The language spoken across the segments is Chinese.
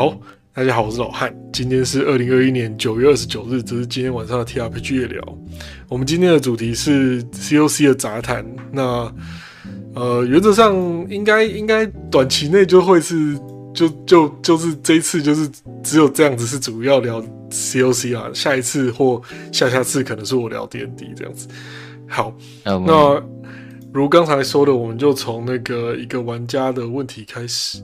好，大家好，我是老汉。今天是二零二一年九月二十九日，这是今天晚上的 TRPG 夜聊。我们今天的主题是 COC 的杂谈。那呃，原则上应该应该短期内就会是就就就是这一次就是只有这样子是主要聊 COC 啊。下一次或下下次可能是我聊 DND 这样子。好，那如刚才说的，我们就从那个一个玩家的问题开始。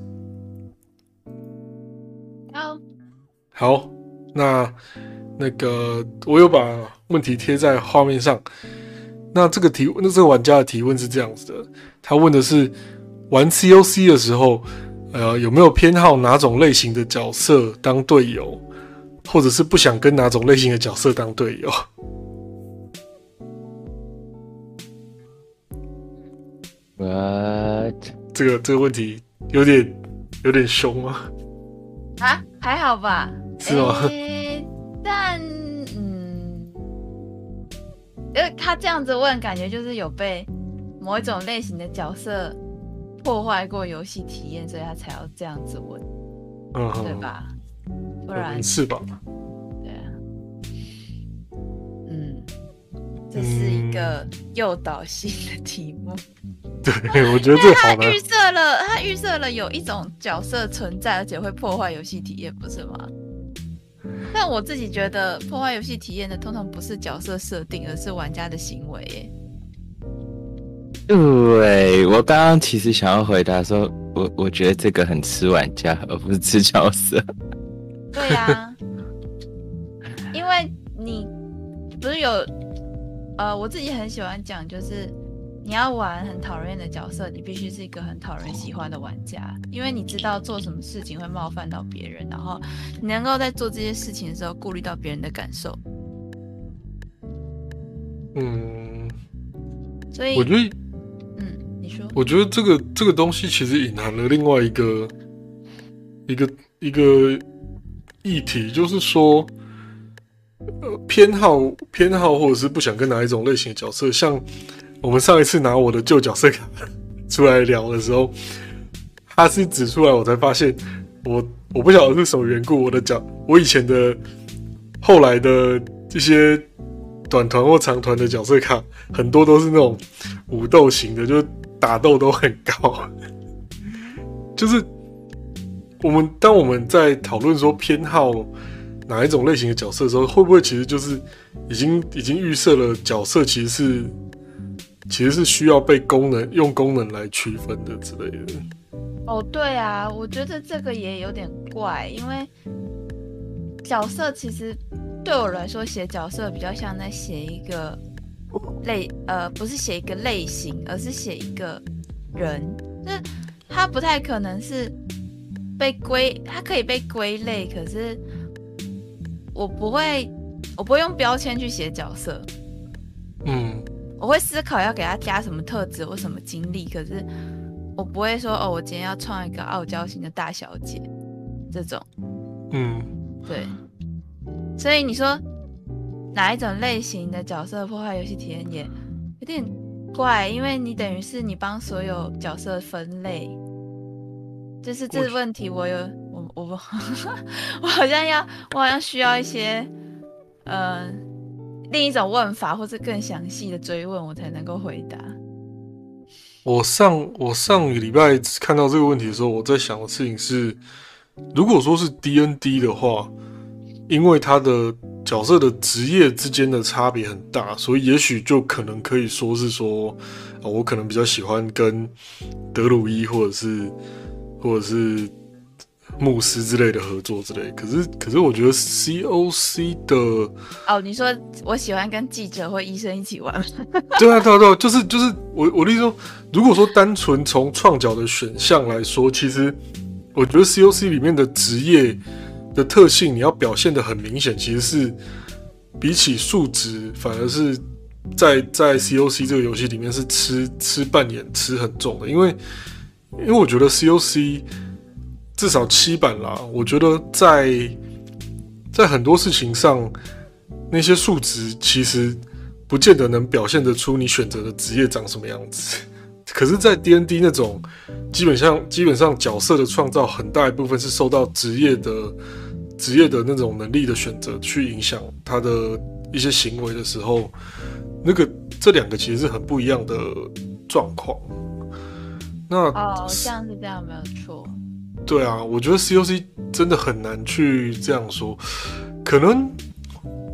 好，那那个我有把问题贴在画面上。那这个提，那这个玩家的提问是这样子的，他问的是玩 COC 的时候，呃，有没有偏好哪种类型的角色当队友，或者是不想跟哪种类型的角色当队友？What？这个这个问题有点有点凶啊？啊，还好吧。是吗？但嗯，因为他这样子问，感觉就是有被某一种类型的角色破坏过游戏体验，所以他才要这样子问，嗯，对吧？不然是吧？对啊，嗯，这是一个诱导性的题目。对，我觉得这好他预设了，他预设了有一种角色存在，而且会破坏游戏体验，不是吗？但我自己觉得破坏游戏体验的通常不是角色设定，而是玩家的行为。对我刚刚其实想要回答说，我我觉得这个很吃玩家，而不是吃角色。对呀，因为你不是有呃，我自己很喜欢讲就是。你要玩很讨人厌的角色，你必须是一个很讨人喜欢的玩家，因为你知道做什么事情会冒犯到别人，然后你能够在做这些事情的时候顾虑到别人的感受。嗯，所以我觉得，嗯，你说，我觉得这个这个东西其实隐含了另外一个一个一个议题，就是说，呃，偏好偏好或者是不想跟哪一种类型的角色，像。我们上一次拿我的旧角色卡出来聊的时候，他是指出来，我才发现，我我不晓得是什么缘故，我的角，我以前的后来的这些短团或长团的角色卡，很多都是那种武斗型的，就是打斗都很高。就是我们当我们在讨论说偏好哪一种类型的角色的时候，会不会其实就是已经已经预设了角色其实是。其实是需要被功能用功能来区分的之类的。哦，对啊，我觉得这个也有点怪，因为角色其实对我来说写角色比较像在写一个类，呃，不是写一个类型，而是写一个人，就是他不太可能是被归，他可以被归类，可是我不会，我不会用标签去写角色。嗯。我会思考要给他加什么特质或什么经历，可是我不会说哦，我今天要创一个傲娇型的大小姐这种。嗯，对。所以你说哪一种类型的角色破坏游戏体验也有点怪，因为你等于是你帮所有角色分类，就是这个问题，我有我我 我好像要我好像需要一些嗯。另一种问法，或者更详细的追问，我才能够回答。我上我上个礼拜看到这个问题的时候，我在想的事情是，如果说是 D N D 的话，因为他的角色的职业之间的差别很大，所以也许就可能可以说是说，啊，我可能比较喜欢跟德鲁伊，或者是或者是。牧师之类的合作之类，可是可是我觉得 C O C 的哦，你说我喜欢跟记者或医生一起玩，对啊对啊对啊，就是就是我我的意思说，如果说单纯从创角的选项来说，其实我觉得 C O C 里面的职业的特性，你要表现的很明显，其实是比起数值，反而是在在 C O C 这个游戏里面是吃吃扮演吃很重的，因为因为我觉得 C O C。至少七版啦，我觉得在在很多事情上，那些数值其实不见得能表现得出你选择的职业长什么样子。可是，在 D N D 那种基本上基本上角色的创造很大一部分是受到职业的职业的那种能力的选择去影响他的一些行为的时候，那个这两个其实是很不一样的状况。那哦，像是这样没有错。对啊，我觉得 C O C 真的很难去这样说。可能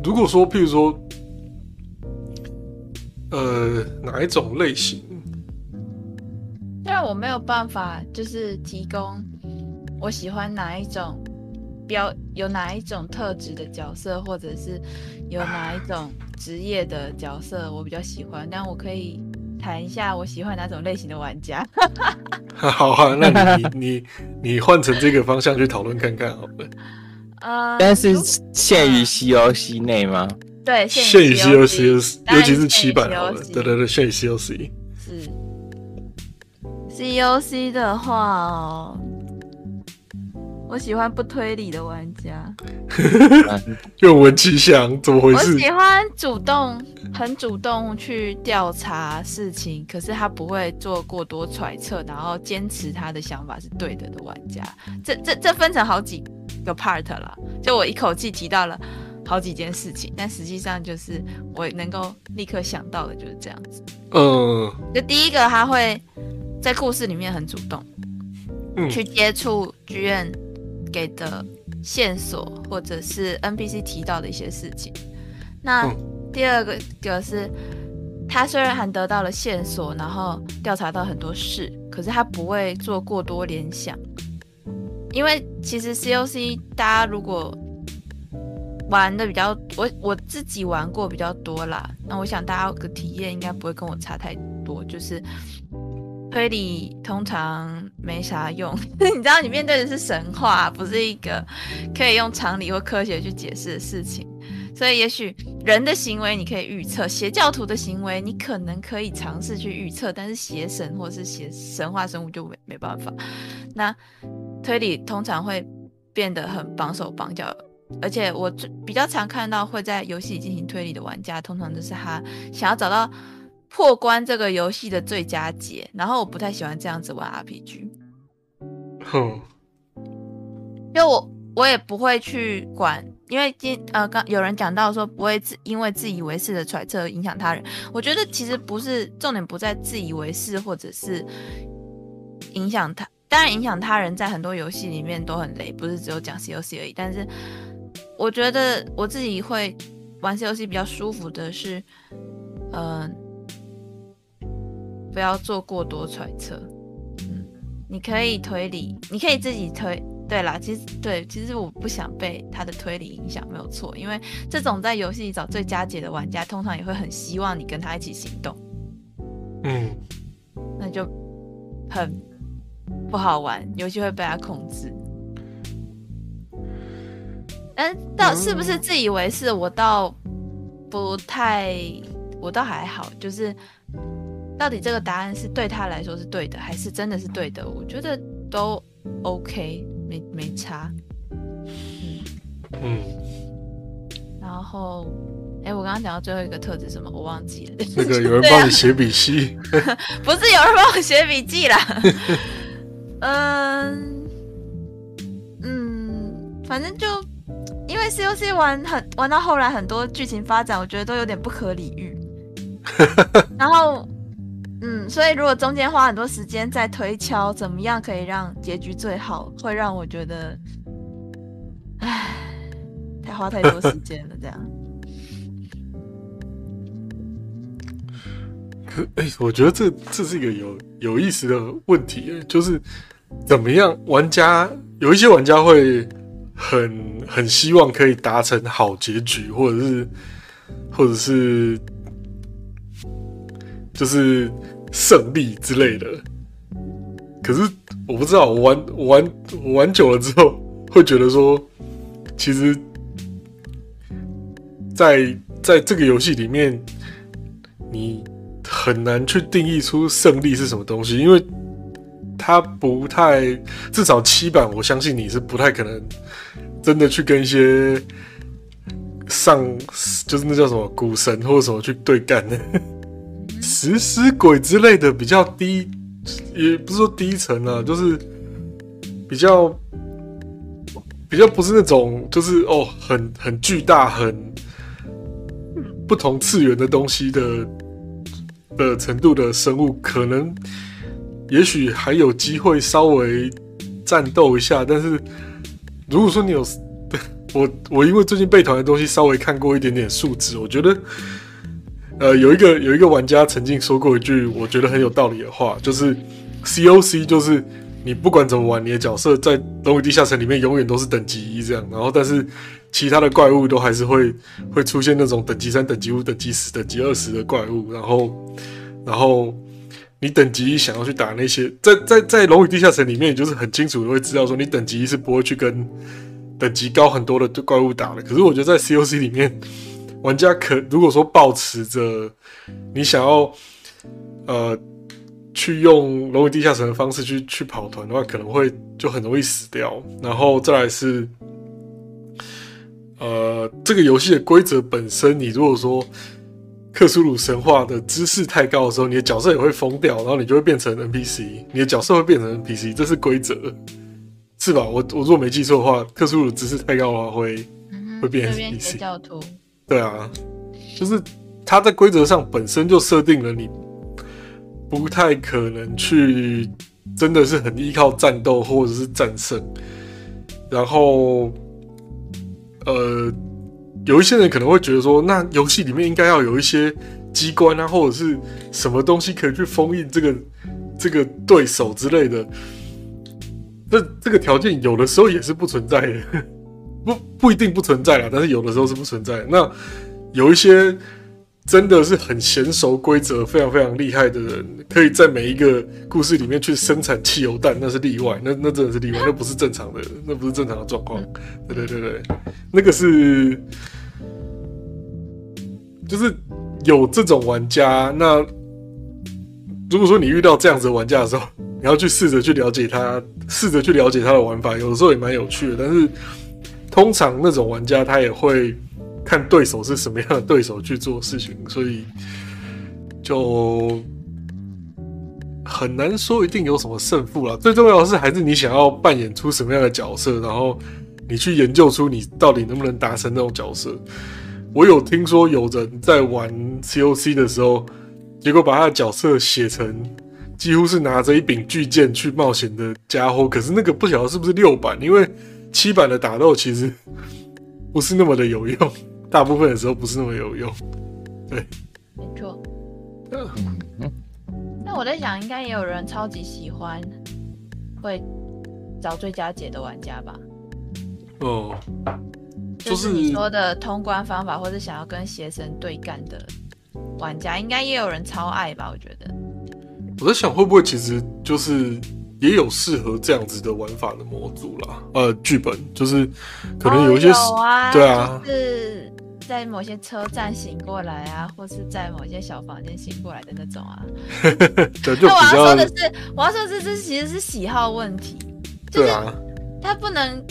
如果说，譬如说，呃，哪一种类型？虽然我没有办法，就是提供我喜欢哪一种标，有哪一种特质的角色，或者是有哪一种职业的角色我比较喜欢，但我可以谈一下我喜欢哪种类型的玩家。好啊，那你你你换成这个方向去讨论看看好了。呃，但是限于 COC 内吗？对限于 C O C，尤其是七版好了，COC 对对对，限于 C O C。是 COC 的话哦，我喜欢不推理的玩家。愿闻其详，怎么回事？我喜欢主动、很主动去调查事情，可是他不会做过多揣测，然后坚持他的想法是对的的玩家。这、这、这分成好几个 part 了，就我一口气提到了好几件事情，但实际上就是我能够立刻想到的就是这样子。嗯就第一个，他会在故事里面很主动，嗯去接触剧院给的线索，或者是 NPC 提到的一些事情。那嗯第二个就是，他虽然还得到了线索，然后调查到很多事，可是他不会做过多联想，因为其实 COC 大家如果玩的比较，我我自己玩过比较多啦。那我想大家的体验应该不会跟我差太多，就是推理通常没啥用，你知道你面对的是神话，不是一个可以用常理或科学去解释的事情。所以，也许人的行为你可以预测，邪教徒的行为你可能可以尝试去预测，但是邪神或是邪神话生物就没没办法。那推理通常会变得很绑手绑脚，而且我最比较常看到会在游戏里进行推理的玩家，通常都是他想要找到破关这个游戏的最佳解，然后我不太喜欢这样子玩 RPG，哼。因为我我也不会去管，因为今呃刚有人讲到说不会自因为自以为是的揣测影响他人，我觉得其实不是重点不在自以为是或者是影响他，当然影响他人在很多游戏里面都很累，不是只有讲 COC 而已，但是我觉得我自己会玩 COC 比较舒服的是，嗯、不要做过多揣测，嗯，你可以推理，你可以自己推。对啦，其实对，其实我不想被他的推理影响，没有错。因为这种在游戏里找最佳解的玩家，通常也会很希望你跟他一起行动，嗯那就很不好玩，游戏会被他控制。嗯到是不是自以为是，我倒不太，我倒还好，就是到底这个答案是对他来说是对的，还是真的是对的？我觉得都 OK，没没差。嗯，然后，哎，我刚刚讲到最后一个特质什么，我忘记了。那个 有人帮你写笔记，不是有人帮我写笔记啦。嗯嗯，反正就因为 COC 玩很玩到后来很多剧情发展，我觉得都有点不可理喻。然后，嗯，所以如果中间花很多时间在推敲怎么样可以让结局最好，会让我觉得，唉，太花太多时间了，这样。可哎、我觉得这这是一个有有意思的问题，就是怎么样玩家有一些玩家会很很希望可以达成好结局，或者是或者是就是胜利之类的。可是我不知道，我玩我玩我玩久了之后，会觉得说，其实在在这个游戏里面，你很难去定义出胜利是什么东西，因为它不太，至少七版，我相信你是不太可能真的去跟一些上就是那叫什么股神或者什么去对干的，食尸鬼之类的比较低，也不是说低层啊，就是比较比较不是那种就是哦很很巨大很不同次元的东西的的程度的生物，可能也许还有机会稍微战斗一下，但是如果说你有 我我因为最近备团的东西稍微看过一点点数值，我觉得。呃，有一个有一个玩家曾经说过一句我觉得很有道理的话，就是 COC 就是你不管怎么玩，你的角色在龙与地下城里面永远都是等级一这样，然后但是其他的怪物都还是会会出现那种等级三、等级五、等级十、等级二十的怪物，然后然后你等级一想要去打那些，在在在龙与地下城里面，就是很清楚的会知道说你等级一是不会去跟等级高很多的怪物打的，可是我觉得在 COC 里面。玩家可如果说抱持着你想要呃去用龙与地下城的方式去去跑团的话，可能会就很容易死掉。然后再来是呃这个游戏的规则本身，你如果说克苏鲁神话的知识太高的时候，你的角色也会疯掉，然后你就会变成 NPC，你的角色会变成 NPC，这是规则是吧？我我如果没记错的话，克苏鲁知识太高的话会会变 NPC 教徒。对啊，就是他在规则上本身就设定了你不太可能去真的是很依靠战斗或者是战胜，然后呃，有一些人可能会觉得说，那游戏里面应该要有一些机关啊，或者是什么东西可以去封印这个这个对手之类的，这这个条件有的时候也是不存在的。不不一定不存在啦，但是有的时候是不存在。那有一些真的是很娴熟规则、非常非常厉害的人，可以在每一个故事里面去生产汽油弹，那是例外。那那真的是例外，那不是正常的，那不是正常的状况。对对对对，那个是就是有这种玩家。那如果说你遇到这样子的玩家的时候，你要去试着去了解他，试着去了解他的玩法，有的时候也蛮有趣的，但是。通常那种玩家他也会看对手是什么样的对手去做事情，所以就很难说一定有什么胜负了。最重要的是还是你想要扮演出什么样的角色，然后你去研究出你到底能不能达成那种角色。我有听说有人在玩 COC 的时候，结果把他的角色写成几乎是拿着一柄巨剑去冒险的家伙，可是那个不晓得是不是六版，因为。七版的打斗其实 不是那么的有用，大部分的时候不是那么有用。对，没错。嗯，那我在想，应该也有人超级喜欢会找最佳解的玩家吧？哦，就是你说的通关方法，或者想要跟邪神对干的玩家，应该也有人超爱吧？我觉得。我在想，会不会其实就是。也有适合这样子的玩法的模组啦，呃，剧本就是可能有一些对啊，是在某些车站醒过来啊，或是在某些小房间醒过来的那种啊。那我要说的是，我要说这这其实是喜好问题，就是它不能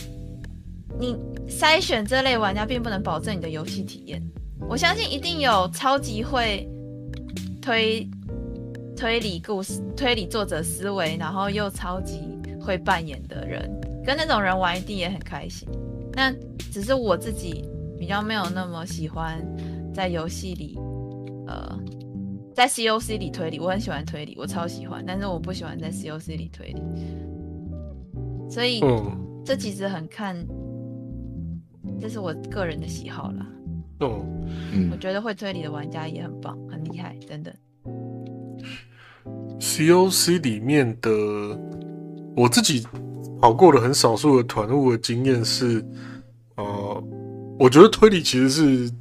你筛选这类玩家，并不能保证你的游戏体验。我相信一定有超级会推。推理故事、推理作者思维，然后又超级会扮演的人，跟那种人玩一定也很开心。那只是我自己比较没有那么喜欢在游戏里，呃，在 COC 里推理。我很喜欢推理，我超喜欢，但是我不喜欢在 COC 里推理。所以，这其实很看，这是我个人的喜好啦。哦，我觉得会推理的玩家也很棒，很厉害，等等。COC 里面的我自己跑过的很少数的团务的经验是，呃，我觉得推理其实是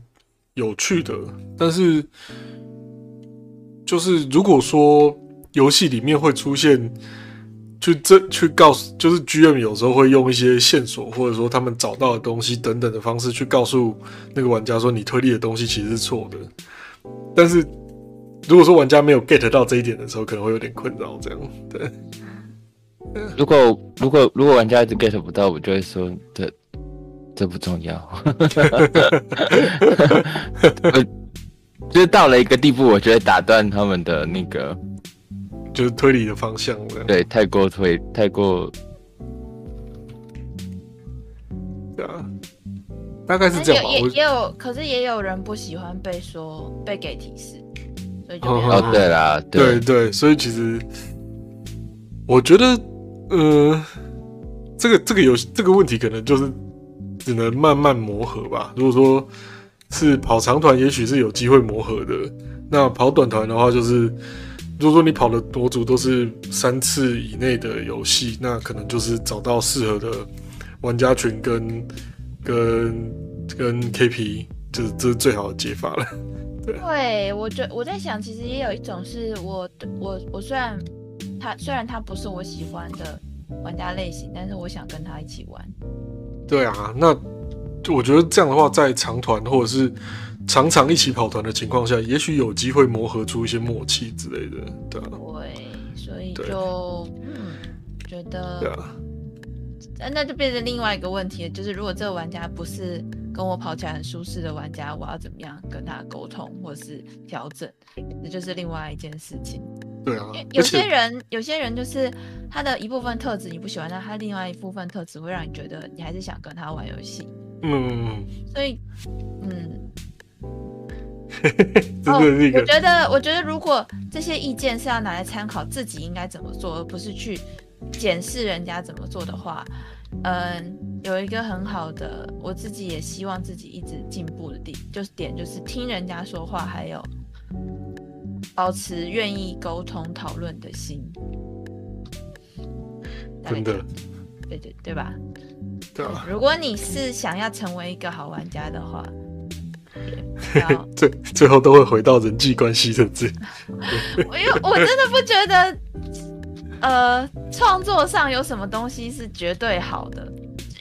有趣的，但是就是如果说游戏里面会出现，去这去告诉，就是 GM 有时候会用一些线索，或者说他们找到的东西等等的方式去告诉那个玩家说，你推理的东西其实是错的，但是。如果说玩家没有 get 到这一点的时候，可能会有点困扰。这样，对。如果如果如果玩家一直 get 不到，我就会说这这不重要。就是到了一个地步，我觉得打断他们的那个，就是推理的方向了。对，太过推，太过，对啊，大概是这样吧。也也有，可是也有人不喜欢被说被给提示，所以就哦没有哦，对啦，对对，所以其实我觉得，呃，这个这个游戏这个问题可能就是只能慢慢磨合吧。如果说是跑长团，也许是有机会磨合的；那跑短团的话，就是如果说你跑的模组都是三次以内的游戏，那可能就是找到适合的玩家群跟跟跟 KP，就是这是最好的解法了。对，我觉我在想，其实也有一种是我我我虽然他虽然他不是我喜欢的玩家类型，但是我想跟他一起玩。对啊，那我觉得这样的话，在长团或者是常常一起跑团的情况下，也许有机会磨合出一些默契之类的，对啊，对，所以就嗯，觉得对啊，那那就变成另外一个问题了，就是如果这个玩家不是跟我跑起来很舒适的玩家，我要怎么样跟他沟通或是调整，这就是另外一件事情。对啊，有些人，有些人就是他的一部分特质你不喜欢，但他另外一部分特质会让你觉得你还是想跟他玩游戏。嗯，所以，嗯，我觉得，我觉得如果这些意见是要拿来参考自己应该怎么做，而不是去检视人家怎么做的话，嗯，有一个很好的，我自己也希望自己一直进步的地，就是点就是听人家说话，还有保持愿意沟通讨论的心。真的，对对对吧？对啊，如果你是想要成为一个好玩家的话，最最后都会回到人际关系的字，我因为我真的不觉得，呃，创作上有什么东西是绝对好的，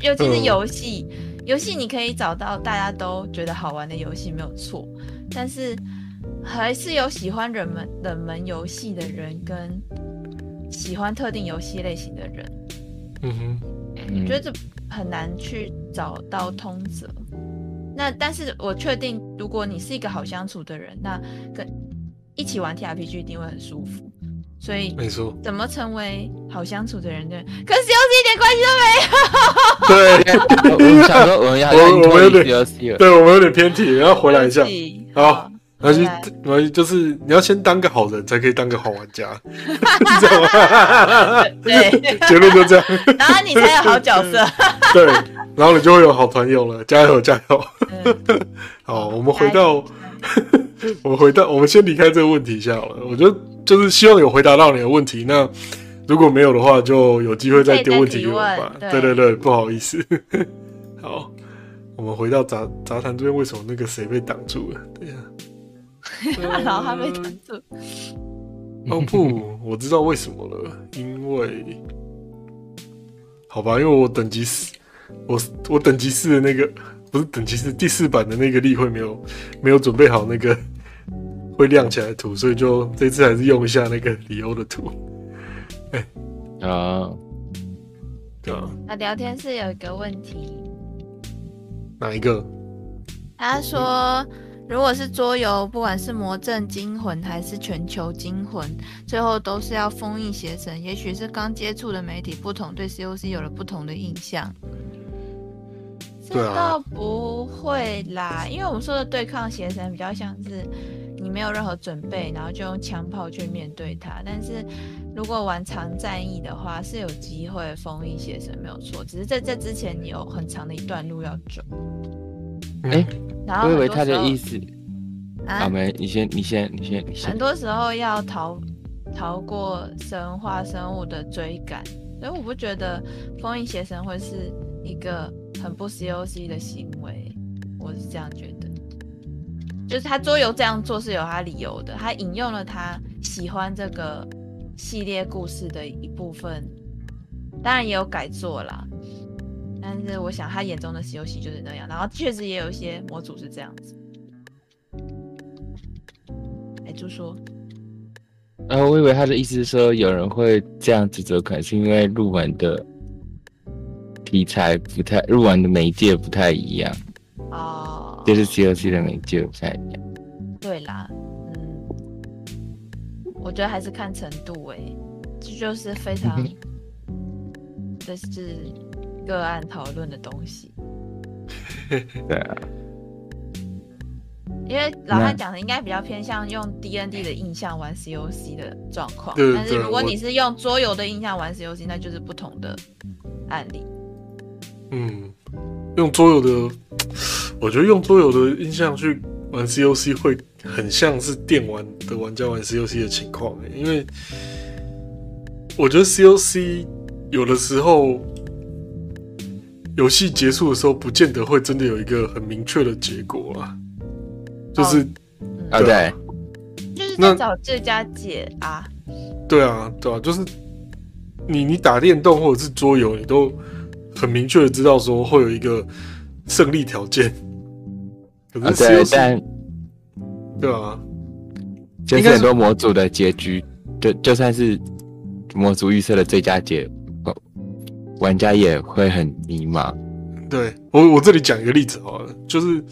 尤其是嗯游戏。游戏你可以找到大家都觉得好玩的游戏没有错，但是还是有喜欢冷门冷门游戏的人跟喜欢特定游戏类型的人。嗯哼，我觉得这很难去找到通则。那但是我确定，如果你是一个好相处的人，那跟一起玩 T R P G 一定会很舒服。所以没错，怎么成为好相处的人呢？跟 C O C 一点关系都没有。对我们想说我们要我们有点对，我们有点偏题，然后回来一下，好好，然后就回来然后就是你要先当个好人，才可以当个好玩家，是这样吗？对，结论就这样，然后你才有好角色。对，然后你就会有好团友了，加油加油！嗯好，我们回到，我们回到，我们先离开这个问题一下好了。我觉得就是希望有回答到你的问题。那如果没有的话，就有机会再丢问题给我吧。对对对，不好意思。好，我们回到杂杂谈这边，为什么那个谁被挡住了？对呀、然后他被挡住。哦不，我知道为什么了，因为好吧，因为我等级四，我我等级四的那个不是等级四第四版的那个例会没有没有准备好那个会亮起来的图，所以就这次还是用一下那个里欧的图，啊，对啊，那聊天室有一个问题，哪一个？他说，如果是桌游，不管是魔阵惊魂还是全球惊魂，最后都是要封印邪神。也许是刚接触的媒体不同，对 COC 有了不同的印象。这倒不会啦，因为我们说的对抗邪神比较像是你没有任何准备，然后就用枪炮去面对它。但是如果玩长战役的话，是有机会封印邪神，没有错。只是在这之前，你有很长的一段路要走。哎然后我以为他的意思啊啊，没，你先，你先，你先，你很。多时候要逃逃过神话生物的追赶，所以我不觉得封印邪神会是一个很不 COC 的行为，我是这样觉得。就是他桌游这样做是有他理由的，他引用了他喜欢这个系列故事的一部分，当然也有改作啦。但是我想他眼中的西游记就是那样，然后确实也有一些模组是这样子。哎，就说。然后我以为他的意思是说，有人会这样指责，可能是因为入门的题材不太，入门的媒介不太一样，哦，就是 COC 的媒介不太一样。对啦，嗯，我觉得还是看程度诶、这就是非常 这是个案讨论的东西。对啊，因为老汉讲的应该比较偏向用 D N D 的印象玩 C O C 的状况，对但是如果你是用桌游的印象玩 C O C，那就是不同的案例。嗯，用桌游的，我觉得用桌游的印象去玩 COC 会很像是电玩的玩家玩 COC 的情况、欸，因为我觉得 COC 有的时候游戏结束的时候，不见得会真的有一个很明确的结果啊，就是、嗯，啊对啊对，就是那在找最佳解啊。对啊，对啊，就是你你打电动或者是桌游，你都很明确的知道说会有一个胜利条件。可是啊对，COC、但对啊，就是很多模组的结局，就就算是模组预测的最佳解，哦玩家也会很迷茫。对我我这里讲一个例子好了，就是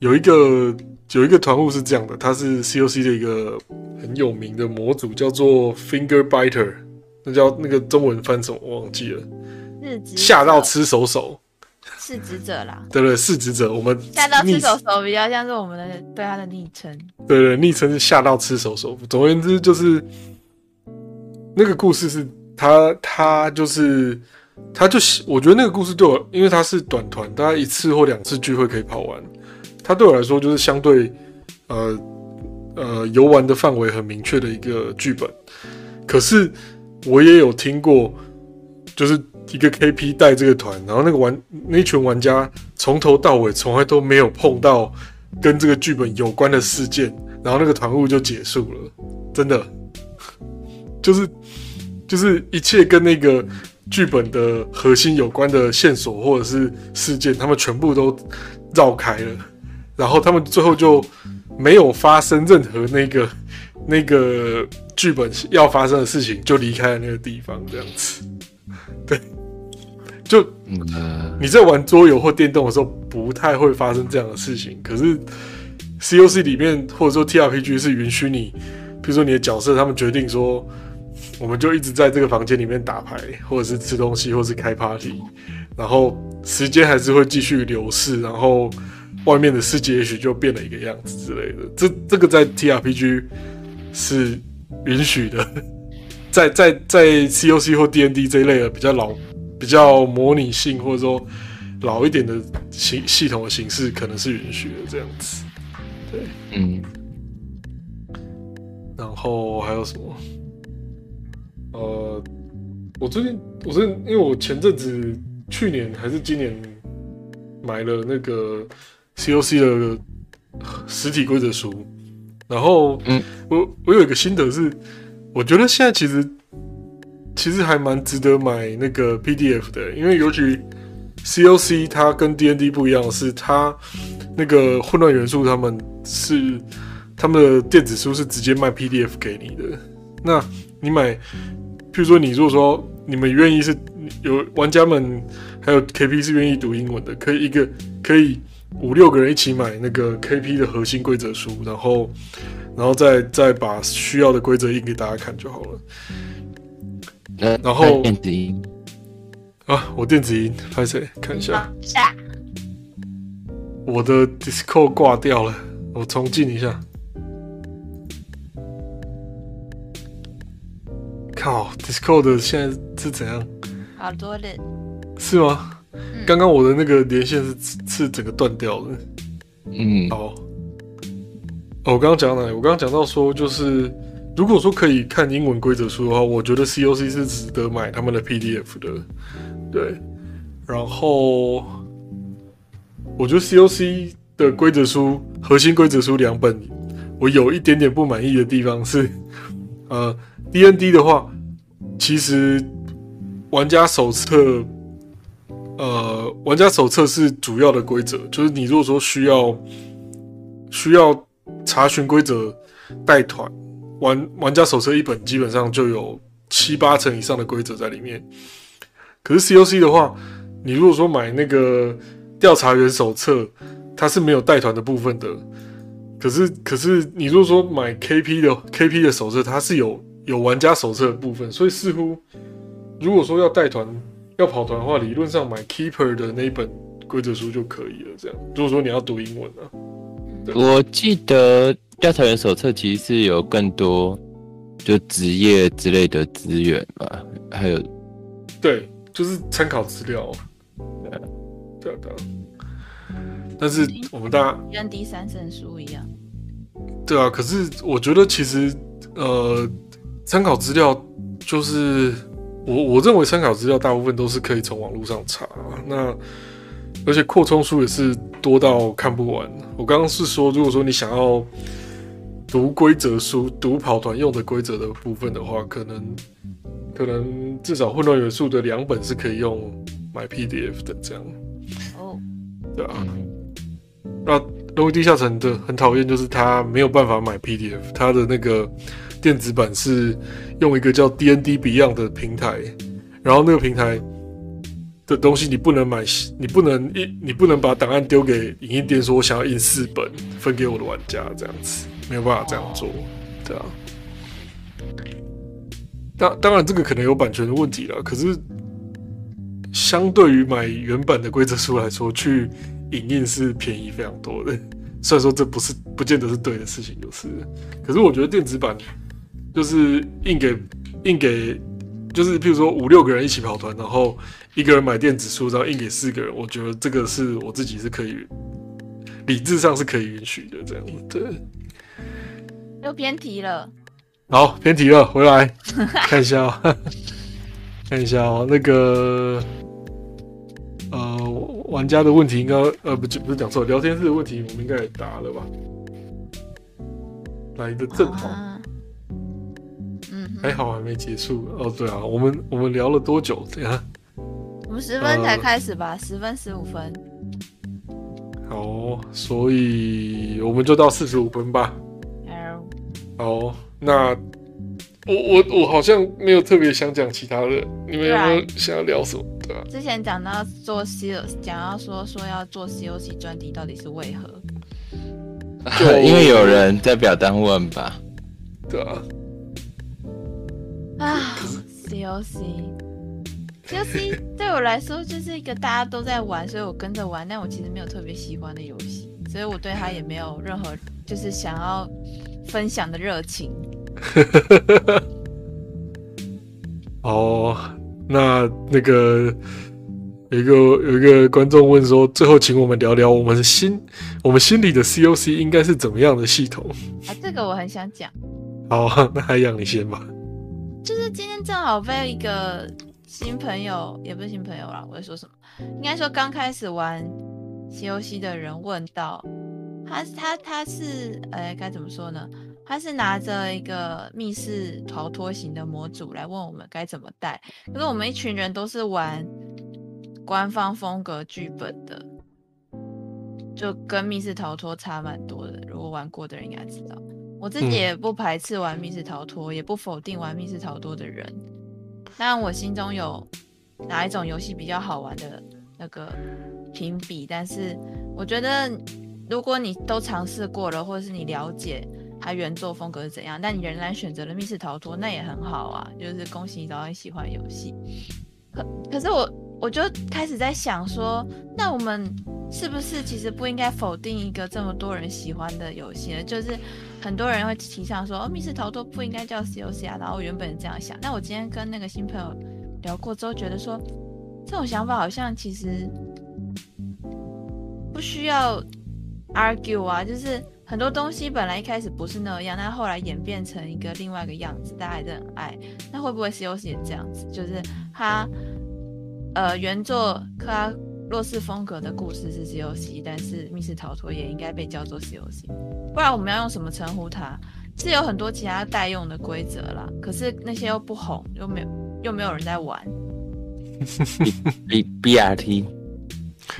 有一个有一个团务是这样的，他是 COC 的一个很有名的模组，叫做 Finger Biter，那叫那个中文翻什么我忘记了，日职吓到吃手手，是职者啦，对对，是职者，我们吓到吃手手比较像是我们的对他的昵称。对对，昵称是吓到吃手手。总而言之，就是那个故事是他他就是他就是我觉得那个故事对我，因为他是短团，大概一次或两次聚会可以跑完。他对我来说就是相对呃呃游玩的范围很明确的一个剧本。可是我也有听过，就是一个 KP 带这个团，然后那个玩那群玩家从头到尾从来都没有碰到跟这个剧本有关的事件，然后那个团务就结束了，真的，就是就是一切跟那个剧本的核心有关的线索或者是事件，他们全部都绕开了，然后他们最后就没有发生任何那个那个剧本要发生的事情，就离开了那个地方，这样子，对，就嗯，呃你在玩桌游或电动的时候，不太会发生这样的事情。可是 COC 里面或者说 TRPG 是允许你，比如说你的角色，他们决定说，我们就一直在这个房间里面打牌，或者是吃东西，或是开 party，然后时间还是会继续流逝，然后外面的世界也许就变了一个样子之类的。这这个在 TRPG 是允许的，在在在 COC 或 DND 这一类的比较老、比较模拟性或者说老一点的系系统的形式，可能是允许的这样子。对嗯，然后还有什么？呃，我最近我最近因为我前阵子去年还是今年买了那个 COC 的实体规则书，然后嗯，我我有一个心得是，我觉得现在其实其实还蛮值得买那个 PDF 的，因为尤其 COC 它跟 DND 不一样是，它那个混乱元素他们是他们的电子书是直接卖 PDF 给你的。那你买，譬如说你如果说你们愿意是有玩家们还有 KP 是愿意读英文的，可以一个可以五六个人一起买那个 KP 的核心规则书，然后然后再再把需要的规则印给大家看就好了。那然后电子音，啊，我电子音拍谁看一下，下我的 Discord 挂掉了，我重进一下。靠，Discord 现在是怎样？好多人，是吗？嗯刚刚我的那个连线是是整个断掉了。嗯，哦，哦，我刚刚讲到哪里？我刚刚讲到说，就是如果说可以看英文规则书的话，我觉得 COC 是值得买他们的 PDF 的。对，然后我觉得 COC 的规则书核心规则书两本，我有一点点不满意的地方是，呃，DND 的话，其实玩家手册。呃，玩家手册是主要的规则，就是你如果说需要需要查询规则带团，玩玩家手册一本基本上就有七八成以上的规则在里面。可是 COC 的话，你如果说买那个调查员手册，它是没有带团的部分的。可是可是你如果说买 KP 的 KP 的手册，它是有有玩家手册的部分，所以似乎如果说要带团要跑团的话，理论上买 Keeper 的那一本规则书就可以了。这样，如果说你要读英文啊，我记得调查员手册其实是有更多就职业之类的资源吧，还有对，就是参考资料。对啊，对啊，对啊。但是我们大家跟第三圣书一样，对啊，可是我觉得其实呃，参考资料就是我我认为参考资料大部分都是可以从网络上查，那而且扩充书也是多到看不完。我刚刚是说，如果说你想要读规则书、读跑团用的规则的部分的话，可能可能至少混乱元素的两本是可以用买 PDF 的这样，哦，对啊。嗯。那《龙与地下城》的很讨厌，就是它没有办法买 PDF，它的那个电子版是用一个叫 DND Beyond 的平台，然后那个平台的东西你不能买，你不能一你不能把档案丢给影印店，说我想要印四本分给我的玩家，这样子没有办法这样做，对啊。当当然这个可能有版权的问题了，可是相对于买原版的规则书来说，去影印是便宜非常多的。虽然说这不是不见得是对的事情，就是，可是我觉得电子版就是印给印给，就是譬如说五六个人一起跑团，然后一个人买电子书，然后印给四个人，我觉得这个是我自己是可以理智上是可以允许的，这样对。又偏题了。好，偏题了，回来看一下、哦，看一下哦，那个呃，玩家的问题应该呃不不是讲错，聊天室的问题我们应该也答了吧？来的正好，啊嗯哼，还好还没结束哦。对啊，我们我们聊了多久？等下我们十分才开始吧，十分十五分。好哦，所以我们就到四十五分吧。好好，那我我我好像没有特别想讲其他的，你们有没有想要聊什么？对啊，之前讲到做 C，讲到说说要做 COC 专题，到底是为何？就 因为有人在表单问吧，对啊，啊，COC。COC 对我来说就是一个大家都在玩，所以我跟着玩，但我其实没有特别喜欢的游戏，所以我对它也没有任何就是想要分享的热情。哦，那那个有一个有一个观众问说，最后请我们聊聊我们心我们心里的 COC 应该是怎么样的系统？啊，这个我很想讲，好，那海洋你先吧。就是今天正好被一个新朋友，也不是新朋友啦，我在说什么？应该说刚开始玩 COC 的人问到，他他他是呃该怎么说呢？他是拿着一个密室逃脱型的模组来问我们该怎么带，可是我们一群人都是玩官方风格剧本的，就跟密室逃脱差蛮多的。如果玩过的人应该知道，我自己嗯也不排斥玩密室逃脱，也不否定玩密室逃脱的人。当然，我心中有哪一种游戏比较好玩的那个评比，但是我觉得如果你都尝试过了，或者是你了解它原作风格是怎样，但你仍然选择了密室逃脱，那也很好啊，就是恭喜你找到你喜欢的游戏。可可是我我就开始在想说，那我们是不是其实不应该否定一个这么多人喜欢的游戏呢？就是很多人会提倡说，哦，密室逃脱不应该叫 COC 啊。然后原本这样想，那我今天跟那个新朋友聊过之后，觉得说这种想法好像其实不需要 argue 啊，就是很多东西本来一开始不是那样，但后来演变成一个另外一个样子，大家还是很爱。那会不会 COC 也这样子？就是它呃原作克拉洛斯风格的故事是 COC，但是密室逃脱也应该被叫做 COC，不然我们要用什么称呼它？是有很多其他代用的规则啦，可是那些又不红，又没有又没有人在玩，B B R T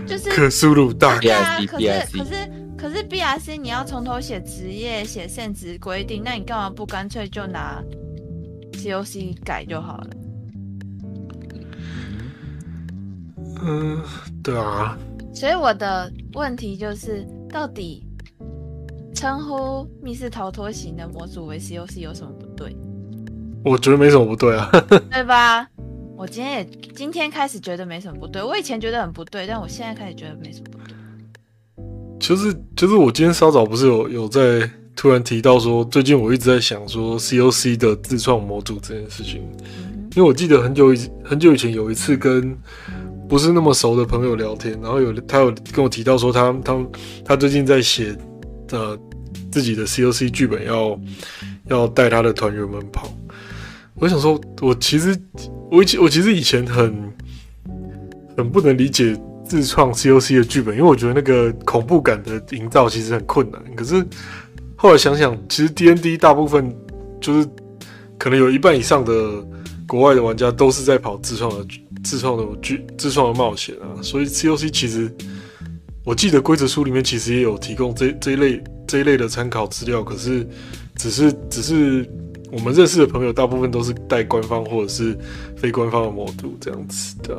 就是可苏鲁大对啊可是 BRC 可是可是 BRC 你要从头写职业、写限职规定，那你干嘛不干脆就拿 COC 改就好了？嗯，对啊，所以我的问题就是，到底称呼密室逃脱型的模组为 COC 有什么不对？我觉得没什么不对啊。对吧？我今天也今天开始觉得没什么不对，我以前觉得很不对，但我现在开始觉得没什么不对。就是就是我今天稍早不是有有在突然提到说，最近我一直在想说 COC 的自创模组这件事情，嗯因为我记得很久以很久以前有一次跟不是那么熟的朋友聊天，然后有他有跟我提到说他他他最近在写呃自己的 COC 剧本要要带他的团员们跑，我想说，我其实我以前我其实以前很很不能理解自创 COC 的剧本，因为我觉得那个恐怖感的营造其实很困难。可是后来想想，其实 D N D 大部分就是可能有一半以上的国外的玩家都是在跑自创的剧自创的剧自创的冒险啊，所以 COC 其实我记得规则书里面其实也有提供这这一类这一类的参考资料，可是只是只是我们认识的朋友大部分都是带官方或者是非官方的模组这样子的。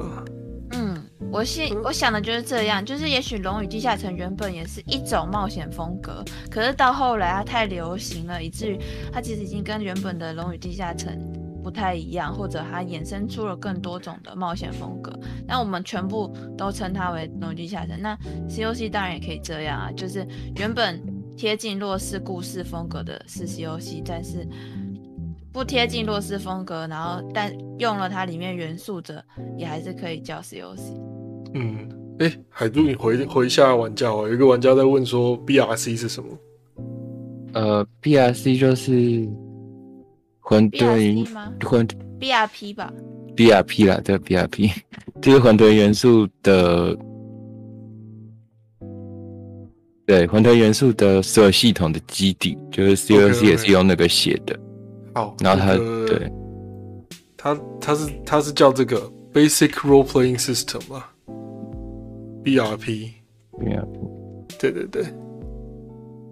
嗯，我现我想的就是这样，就是也许《龙与地下城》原本也是一种冒险风格，可是到后来它太流行了，以至于它其实已经跟原本的《龙与地下城》不太一样，或者它衍生出了更多种的冒险风格。那我们全部都称它为《龙与地下城》。那 COC 当然也可以这样啊，就是原本贴近洛氏故事风格的是 COC，但是不贴近洛氏风格，然后但用了它里面元素的，也还是可以叫 COC。嗯，哎、海珠，你回回一下玩家哦。有一个玩家在问说，BRC 是什么？呃，BRC 就是混沌混 BRP 吧，BRP 啦，对 BRP，就是混沌元素的，对混沌元素的所有系统的基底，就是 COC 也是用那个写的。好，然后它那个对，它它是它是叫这个 Basic Role Playing System 啊，BRP。BRP 对对对，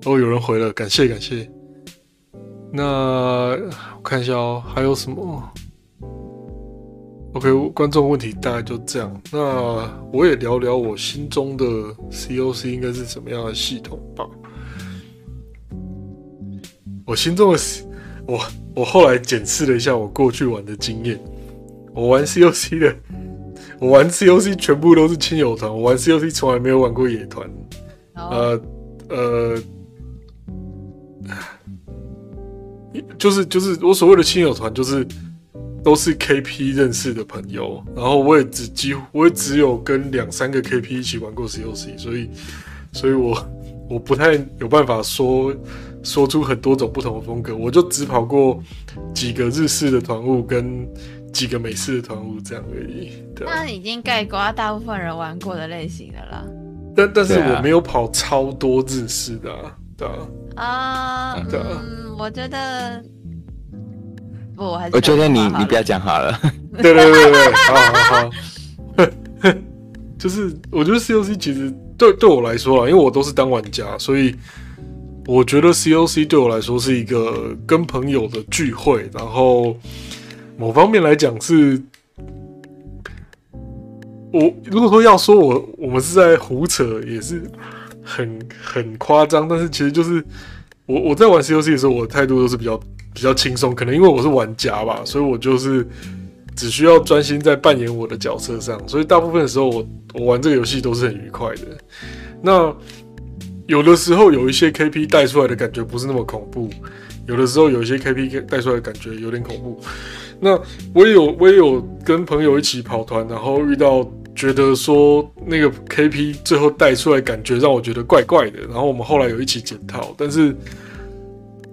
哦，有人回了，感谢感谢。那我看一下哦，还有什么？OK，观众问题大概就这样。那我也聊聊我心中的 COC 应该是什么样的系统吧。我心中的我我后来检视了一下我过去玩的经验，我玩 COC 的，我玩 COC 全部都是亲友团，我玩 COC 从来没有玩过野团。呃呃，就是就是我所谓的亲友团，就是都是 KP 认识的朋友，然后我也只几乎我也只有跟两三个 KP 一起玩过 COC，所以所以我我不太有办法说说出很多种不同的风格，我就只跑过几个日式的团务跟几个美式的团务这样而已。那已经盖过大部分人玩过的类型的啦。但但是我没有跑超多日式的、啊，对。啊。啊，嗯对。啊嗯，我觉得不，我还是我觉得你你不要讲好了，对对对对对，好好好，就是我觉得 COC 其实对对我来说啊，因为我都是当玩家，所以我觉得 COC 对我来说是一个跟朋友的聚会，然后某方面来讲是，我如果说要说我我们是在胡扯，也是很很夸张，但是其实就是我我在玩 COC 的时候，我的态度都是比较比较轻松，可能因为我是玩家吧，所以我就是只需要专心在扮演我的角色上，所以大部分的时候我我玩这个游戏都是很愉快的。那有的时候有一些 KP 带出来的感觉不是那么恐怖，有的时候有一些 KP 带出来的感觉有点恐怖。那我也有我也有跟朋友一起跑团，然后遇到觉得说那个 KP 最后带出来感觉让我觉得怪怪的，然后我们后来有一起检讨，但是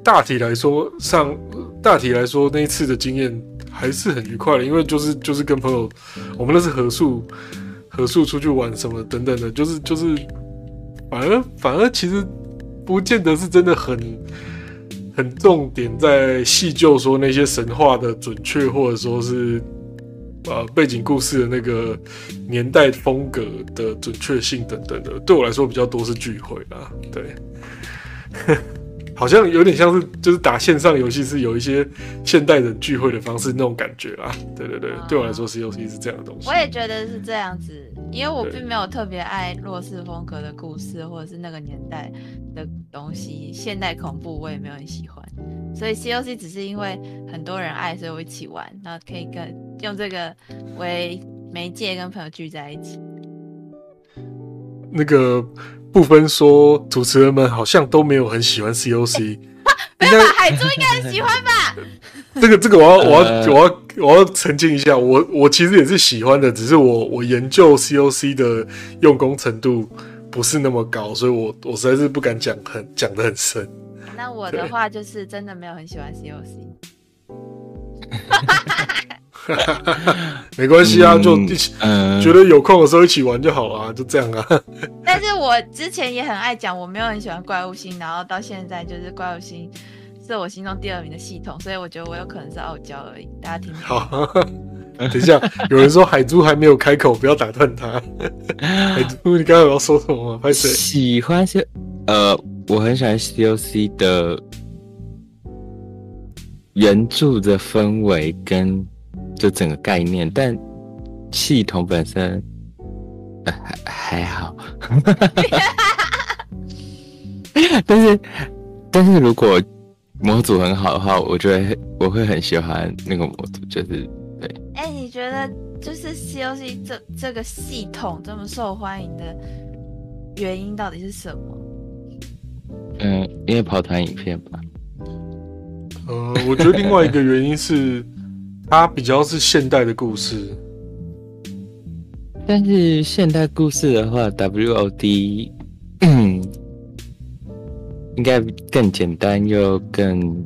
大体来说上大体来说那一次的经验还是很愉快的，因为就是就是跟朋友我们那是合宿合宿出去玩什么等等的，就是就是反而反而其实不见得是真的很很重点在细究说那些神话的准确，或者说是呃背景故事的那个年代风格的准确性等等的，对我来说比较多是聚会啦，对。好像有点像是就是打线上游戏是有一些现代人聚会的方式那种感觉啊。对对对，对我来说，COC 是这样的东西。我也觉得是这样子，因为我对并没有特别爱洛氏风格的故事，或者是那个年代的东西。现代恐怖我也没有很喜欢，所以 COC 只是因为很多人爱，所以我一起玩，然后可以跟用这个为媒介跟朋友聚在一起。那个部分说，主持人们好像都没有很喜欢 COC，没有吧海珠应该很喜欢吧？这个这个我要我要呃我要我要澄清一下，我我其实也是喜欢的，只是我我研究 COC 的用功程度不是那么高，所以我我实在是不敢讲很讲的很深。那我的话就是真的没有很喜欢 COC。没关系啊，嗯就一起嗯，觉得有空的时候一起玩就好了，就这样啊。但是我之前也很爱讲，我没有很喜欢怪物星，然后到现在就是怪物星是我心中第二名的系统，所以我觉得我有可能是傲娇而已。大家听听。好，等一下，有人说海珠还没有开口，不要打断他。海珠，你刚刚有要说什么吗？拍谁？喜欢是呃，我很喜欢 COC 的原著的氛围跟就整个概念，但系统本身、呃、还还好。但是但是如果模组很好的话，我觉得我会很喜欢那个模组，就是对哎、你觉得就是 COC 这这个系统这么受欢迎的原因到底是什么？嗯，因为跑团影片吧。呃，我觉得另外一个原因是，它比较是现代的故事。但是现代故事的话，WOD，嗯，应该更简单又更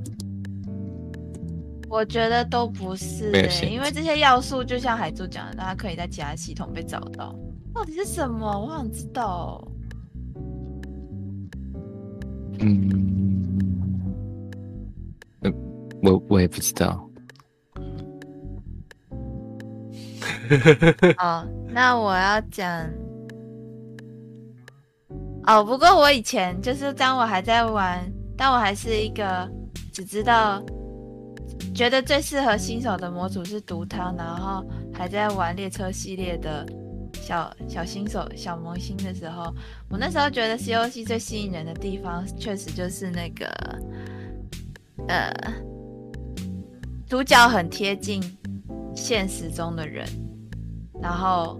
我觉得都不是、因为这些要素就像海珠讲的，它可以在其他系统被找到。到底是什么？我想知道嗯我我也不知道。哦，那我要讲哦。不过我以前就是当我还在玩，当我还是一个只知道觉得最适合新手的模组是毒汤，然后还在玩列车系列的小小新手小萌新的时候，我那时候觉得 COC 最吸引人的地方，确实就是那个呃，主角很贴近现实中的人。然后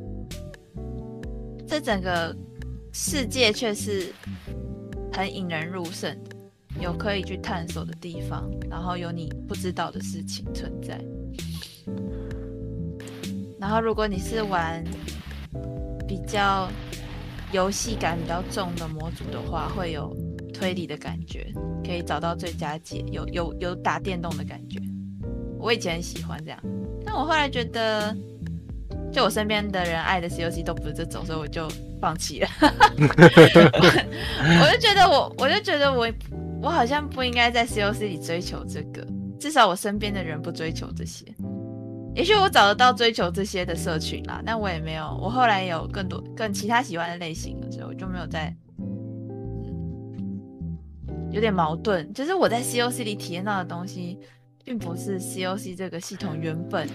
这整个世界却是很引人入胜的，有可以去探索的地方，然后有你不知道的事情存在。然后如果你是玩比较游戏感比较重的模组的话，会有推理的感觉，可以找到最佳解，有有有打电动的感觉。我以前很喜欢这样，但我后来觉得。就我身边的人爱的 COC 都不是这种，所以我就放弃了。我就觉得我，我就觉得我，我好像不应该在 COC 里追求这个，至少我身边的人不追求这些。也许我找得到追求这些的社群啦，但我也没有。我后来有更多更其他喜欢的类型了，所以我就没有在，有点矛盾。就是我在 COC 里体验到的东西，并不是 COC 这个系统原本。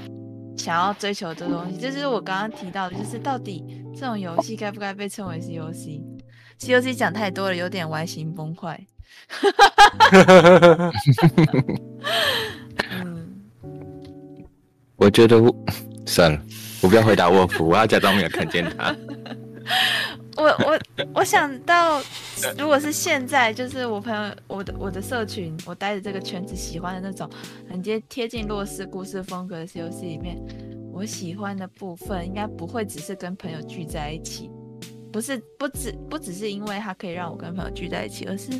想要追求的东西，这就是我刚刚提到的，就是到底这种游戏该不该被称为 COC？COC 讲太多了，有点歪心崩坏。嗯，我觉得我算了，我不要回答沃夫，我要假装没有看见他。我我我想到，如果是现在，就是我朋友我的我的社群，我待的这个圈子喜欢的那种很接贴近洛斯故事风格的 COC 里面，我喜欢的部分应该不会只是跟朋友聚在一起，不是不只不只是因为它可以让我跟朋友聚在一起，而是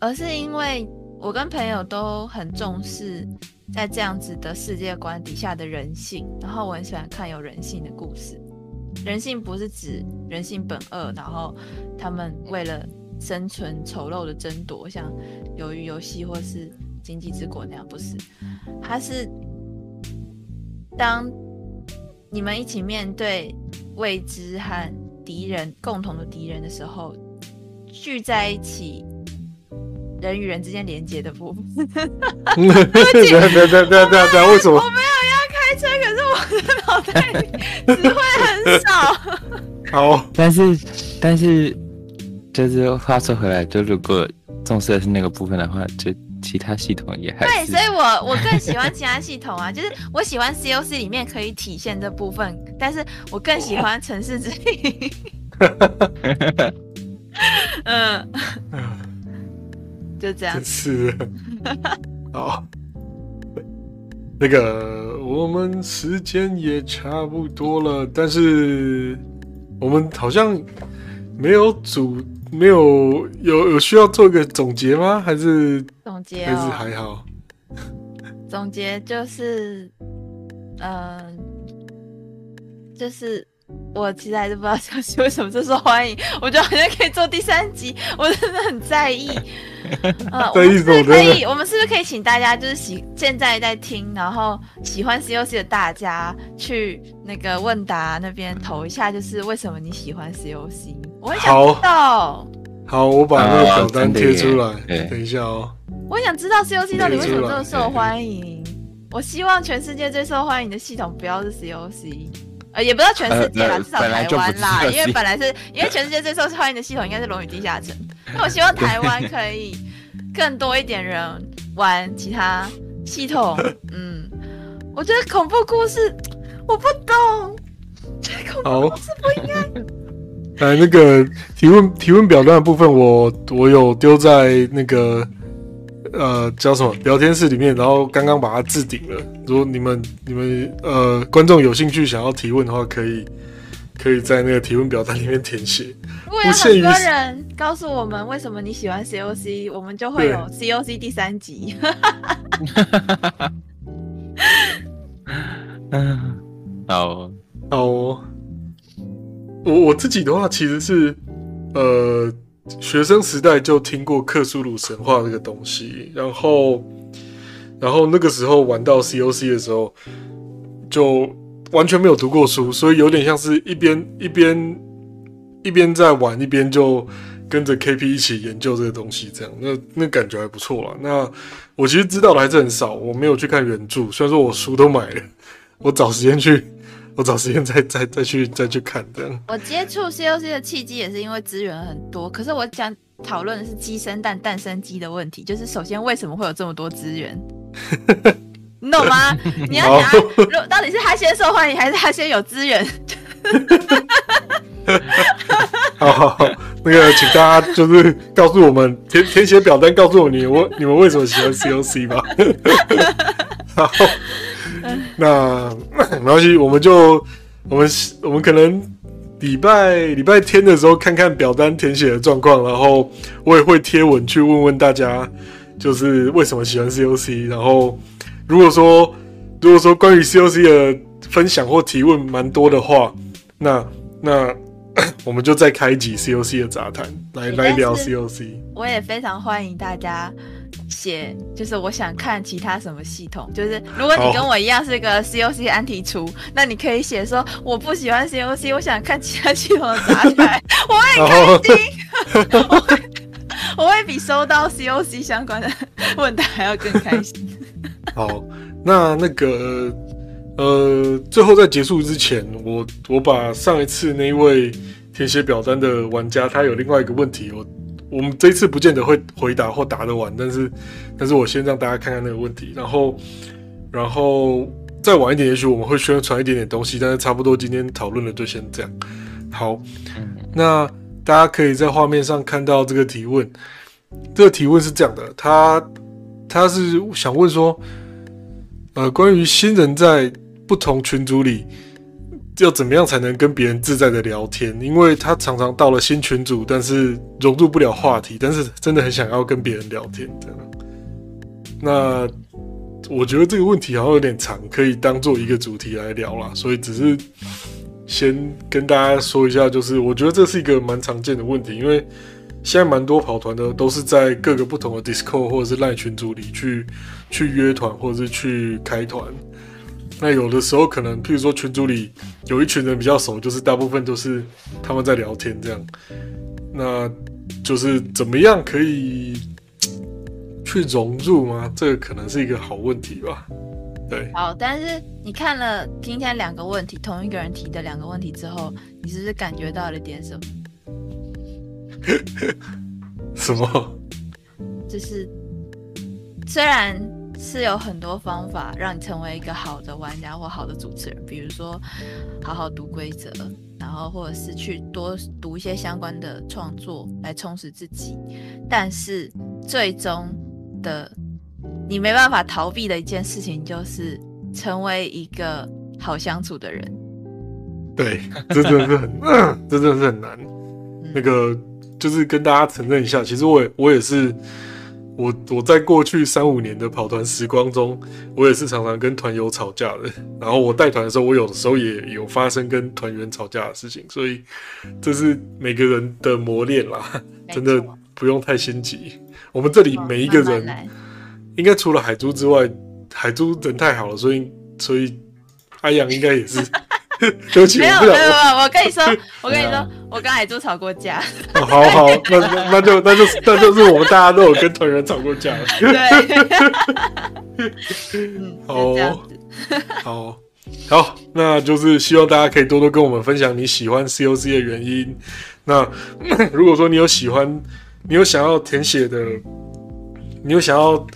而是因为我跟朋友都很重视在这样子的世界观底下的人性，然后我很喜欢看有人性的故事。人性不是指人性本恶，然后他们为了生存丑陋的争夺，像鱿鱼游戏或是经济之国那样，不是。它是当你们一起面对未知和敌人共同的敌人的时候，聚在一起人与人之间连接的部分。对对对对对对对，为什么？我没有要开车，可是我的脑袋里词汇很少。好，但是但是就是话说回来，就如果重视的是那个部分的话，就其他系统也还对，所以我我更喜欢其他系统啊，就是我喜欢 COC 里面可以体现这部分，但是我更喜欢城市之力。嗯，就这样真。是的。好，那个我们时间也差不多了，但是我们好像没有组，没有有有需要做一个总结吗？还是总结还是哦，还好？总结就是，嗯、就是我其实还是不知道消息为什么这受欢迎，我觉得好像可以做第三集，我真的很在意。呃，我们是不是可以？我们是不是可以请大家就是喜现在在听，然后喜欢 COC 的大家去那个问答那边投一下，就是为什么你喜欢 COC？我很想知道，好，我把那个啊表单贴出来。对等一下哦。我很想知道 COC 到底为什么这么受欢迎。我希望全世界最受欢迎的系统不要是 COC，呃，也不要全世界啦，呃至少台湾啦，因为本来是因为全世界最受欢迎的系统应该是《龙与地下城》，那我希望台湾可以更多一点人玩其他系统。嗯，我觉得恐怖故事我不懂，觉得恐怖好故事不应该。来，那个提问提问表单的部分我，我有丢在那个呃叫什么聊天室里面，然后刚刚把它置顶了。如果你们你们呃观众有兴趣想要提问的话，可以可以在那个提问表单里面填写。如果有不限于很多人告诉我们为什么你喜欢 COC，我们就会有 COC 第三集。嗯，好，好哦，我我自己的话其实是呃学生时代就听过克苏鲁神话这个东西，然后然后那个时候玩到 COC 的时候，就完全没有读过书，所以有点像是一边一边一边在玩，一边就跟着 KP 一起研究这个东西，这样那那感觉还不错啦。那我其实知道的还是很少，我没有去看原著，虽然说我书都买了，我找时间去。我找时间再再再去再去看这样。我接触 COC 的契机也是因为资源很多，可是我想讨论的是鸡生蛋，蛋生鸡的问题。就是首先为什么会有这么多资源？你懂吗？你要想到底是他先受欢迎，还是他先有资源？好好好，那个请大家就是告诉我们填填写表单，告诉我你我你们为什么喜欢 COC 吧。好，那 没关系，我们就我们我们可能礼拜礼拜天的时候看看表单填写的状况，然后我也会贴文去问问大家，就是为什么喜欢 COC。然后如果说如果说关于 COC 的分享或提问蛮多的话，那那 我们就再开一集 COC 的杂谈来来聊 COC。我也非常欢迎大家写，就是我想看其他什么系统。就是如果你跟我一样是个 COC 安提厨，那你可以写说我不喜欢 COC，我想看其他系统的杂谈，我会开心，我会我会比收到 COC 相关的问答还要更开心。好，那那个呃，最后在结束之前，我我把上一次那一位填写表单的玩家，他有另外一个问题，我我们这一次不见得会回答或答得完，但是但是我先让大家看看那个问题，然后然后再晚一点，也许我们会宣传一点点东西，但是差不多今天讨论的就先这样。好，嗯那大家可以在画面上看到这个提问，这个提问是这样的，他他是想问说，呃，关于新人在不同群组里要怎么样才能跟别人自在的聊天？因为他常常到了新群组，但是融入不了话题，但是真的很想要跟别人聊天，这样。那我觉得这个问题好像有点长，可以当做一个主题来聊啦，所以只是先跟大家说一下，就是我觉得这是一个蛮常见的问题，因为现在蛮多跑团的都是在各个不同的 Discord 或者是 LINE 群组里去去约团或者是去开团。那有的时候可能，譬如说群组里有一群人比较熟，就是大部分都是他们在聊天这样。那就是怎么样可以去融入吗？这个可能是一个好问题吧。对，好，但是你看了今天两个问题，同一个人提的两个问题之后，你是不是感觉到了点什么？什么？就是虽然是有很多方法让你成为一个好的玩家或好的主持人，比如说好好读规则，然后或者是去多读一些相关的创作来充实自己，但是最终的你没办法逃避的一件事情就是成为一个好相处的人。对，这真的是很，这真的是很难。那个就是跟大家承认一下，其实我也我也是。我我在过去三五年的跑团时光中，我也是常常跟团友吵架的。然后我带团的时候，我有的时候也有发生跟团员吵架的事情，所以这是每个人的磨练啦，真的不用太心急。我们这里每一个人，应该除了海珠之外，海珠人太好了，所以所以阿阳应该也是。对不起，没有没有没有，我跟你说，我跟你说，我跟海珠吵过架。好好，那那就那就那就是我们大家都有跟团员吵过架。对，嗯，好，好，好，那就是希望大家可以多多跟我们分享你喜欢 COC 的原因。那 如果说你有喜欢，你有想要填写的，你有想要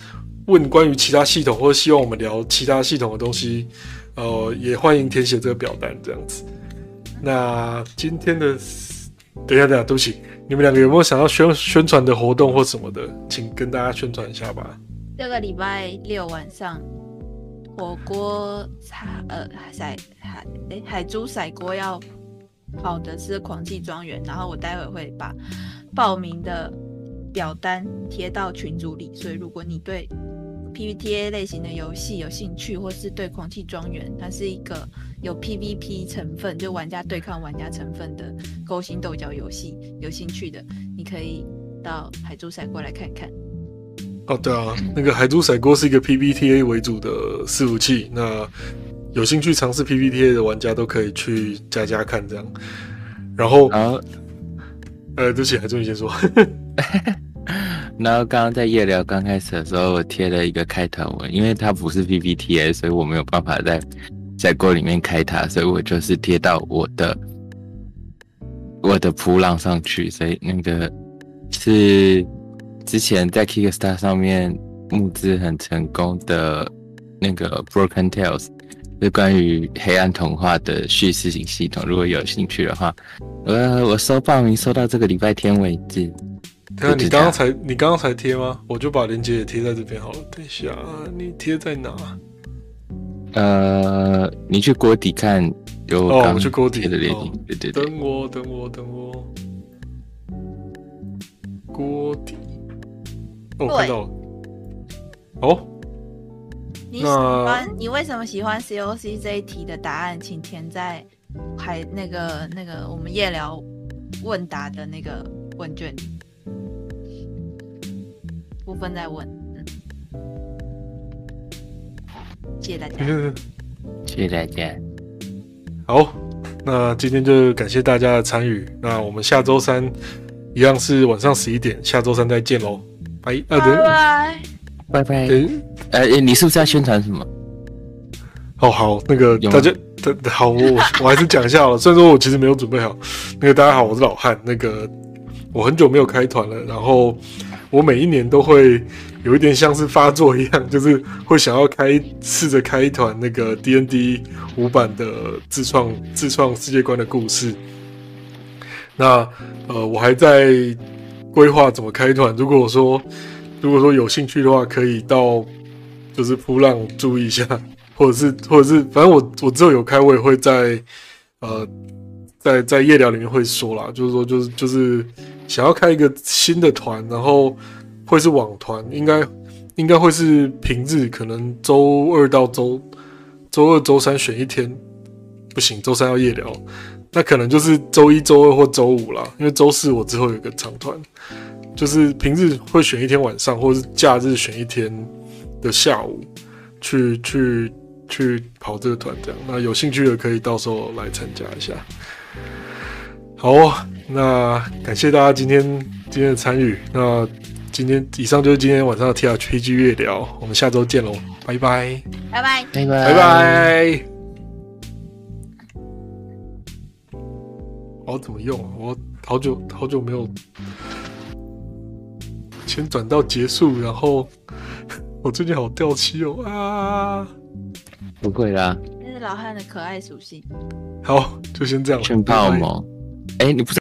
问关于其他系统，或者希望我们聊其他系统的东西。呃，也欢迎填写这个表单，这样子。那今天的，等一下，等一下，对不起，你们两个有没有想要宣宣传的活动或什么的，请跟大家宣传一下吧。这个礼拜六晚上，火锅海呃海海哎海珠甩锅要跑的是狂气庄园，然后我待会会把报名的表单贴到群组里，所以如果你对 PVTA 类型的游戏有兴趣，或是对《狂气庄园》它是一个有 PVP 成分，就玩家对抗玩家成分的勾心斗角游戏有兴趣的，你可以到海珠赛过来看看。哦，对啊，那个海珠赛锅是一个 PVTA 为主的伺服器，那有兴趣尝试 PVTA 的玩家都可以去加加看这样。然后，啊呃，对不起，海珠你先说。然后刚刚在夜聊刚开始的时候，我贴了一个开团文，因为它不是 PPT，所以我没有办法在在锅里面开它，所以我就是贴到我的我的普朗上去。所以那个是之前在 Kickstart 上面募资很成功的那个 Broken Tales，是关于黑暗童话的叙事型系统。如果有兴趣的话，呃，我收报名收到这个礼拜天为止。对啊，你刚刚才你刚刚才贴吗？我就把链接也贴在这边好了。等一下，你贴在哪？呃，你去锅底看有哦，我去锅底的链接。对对对。等我，等我，等我。锅底。哦，看到了。哦。你喜欢？你为什么喜欢 COC 这一题的答案？请填在还那个那个我们夜聊问答的那个问卷里。部分再问，嗯，谢谢大家，谢谢大家。好，那今天就感谢大家的参与。那我们下周三一样是晚上十一点，下周三再见喽，拜拜拜拜拜。呃，你是不是要宣传什么？哦，好，那个大家，好，我我还是讲一下了。虽然说我其实没有准备好。那个大家好，我是老汉。那个我很久没有开团了，然后。我每一年都会有一点像是发作一样，就是会想要开试着开一团那个 D N D 五版的自创自创世界观的故事。那呃，我还在规划怎么开团。如果说如果说有兴趣的话，可以到就是铺浪注意一下，或者是或者是反正我我之后有开，我也会在呃在在夜聊里面会说啦，就是说就是就是。想要开一个新的团，然后会是网团，应该应该会是平日，可能周二到周周二、周三选一天，不行，周三要夜聊，那可能就是周一周二或周五啦，因为周四我之后有一个长团，就是平日会选一天晚上，或是假日选一天的下午去去去跑这个团，这样，那有兴趣的可以到时候来参加一下。好，那感谢大家今天今天的参与。那今天以上就是今天晚上的 T R P G 月聊，我们下周见喽，拜拜，拜拜。拜拜拜拜。我要怎么用啊？我好久好久没有，先转到结束，然后 我最近好掉漆哦啊！不会啦，这是老汉的可爱属性。好，就先这样了，炫拜拜炮吗？哎，你不是。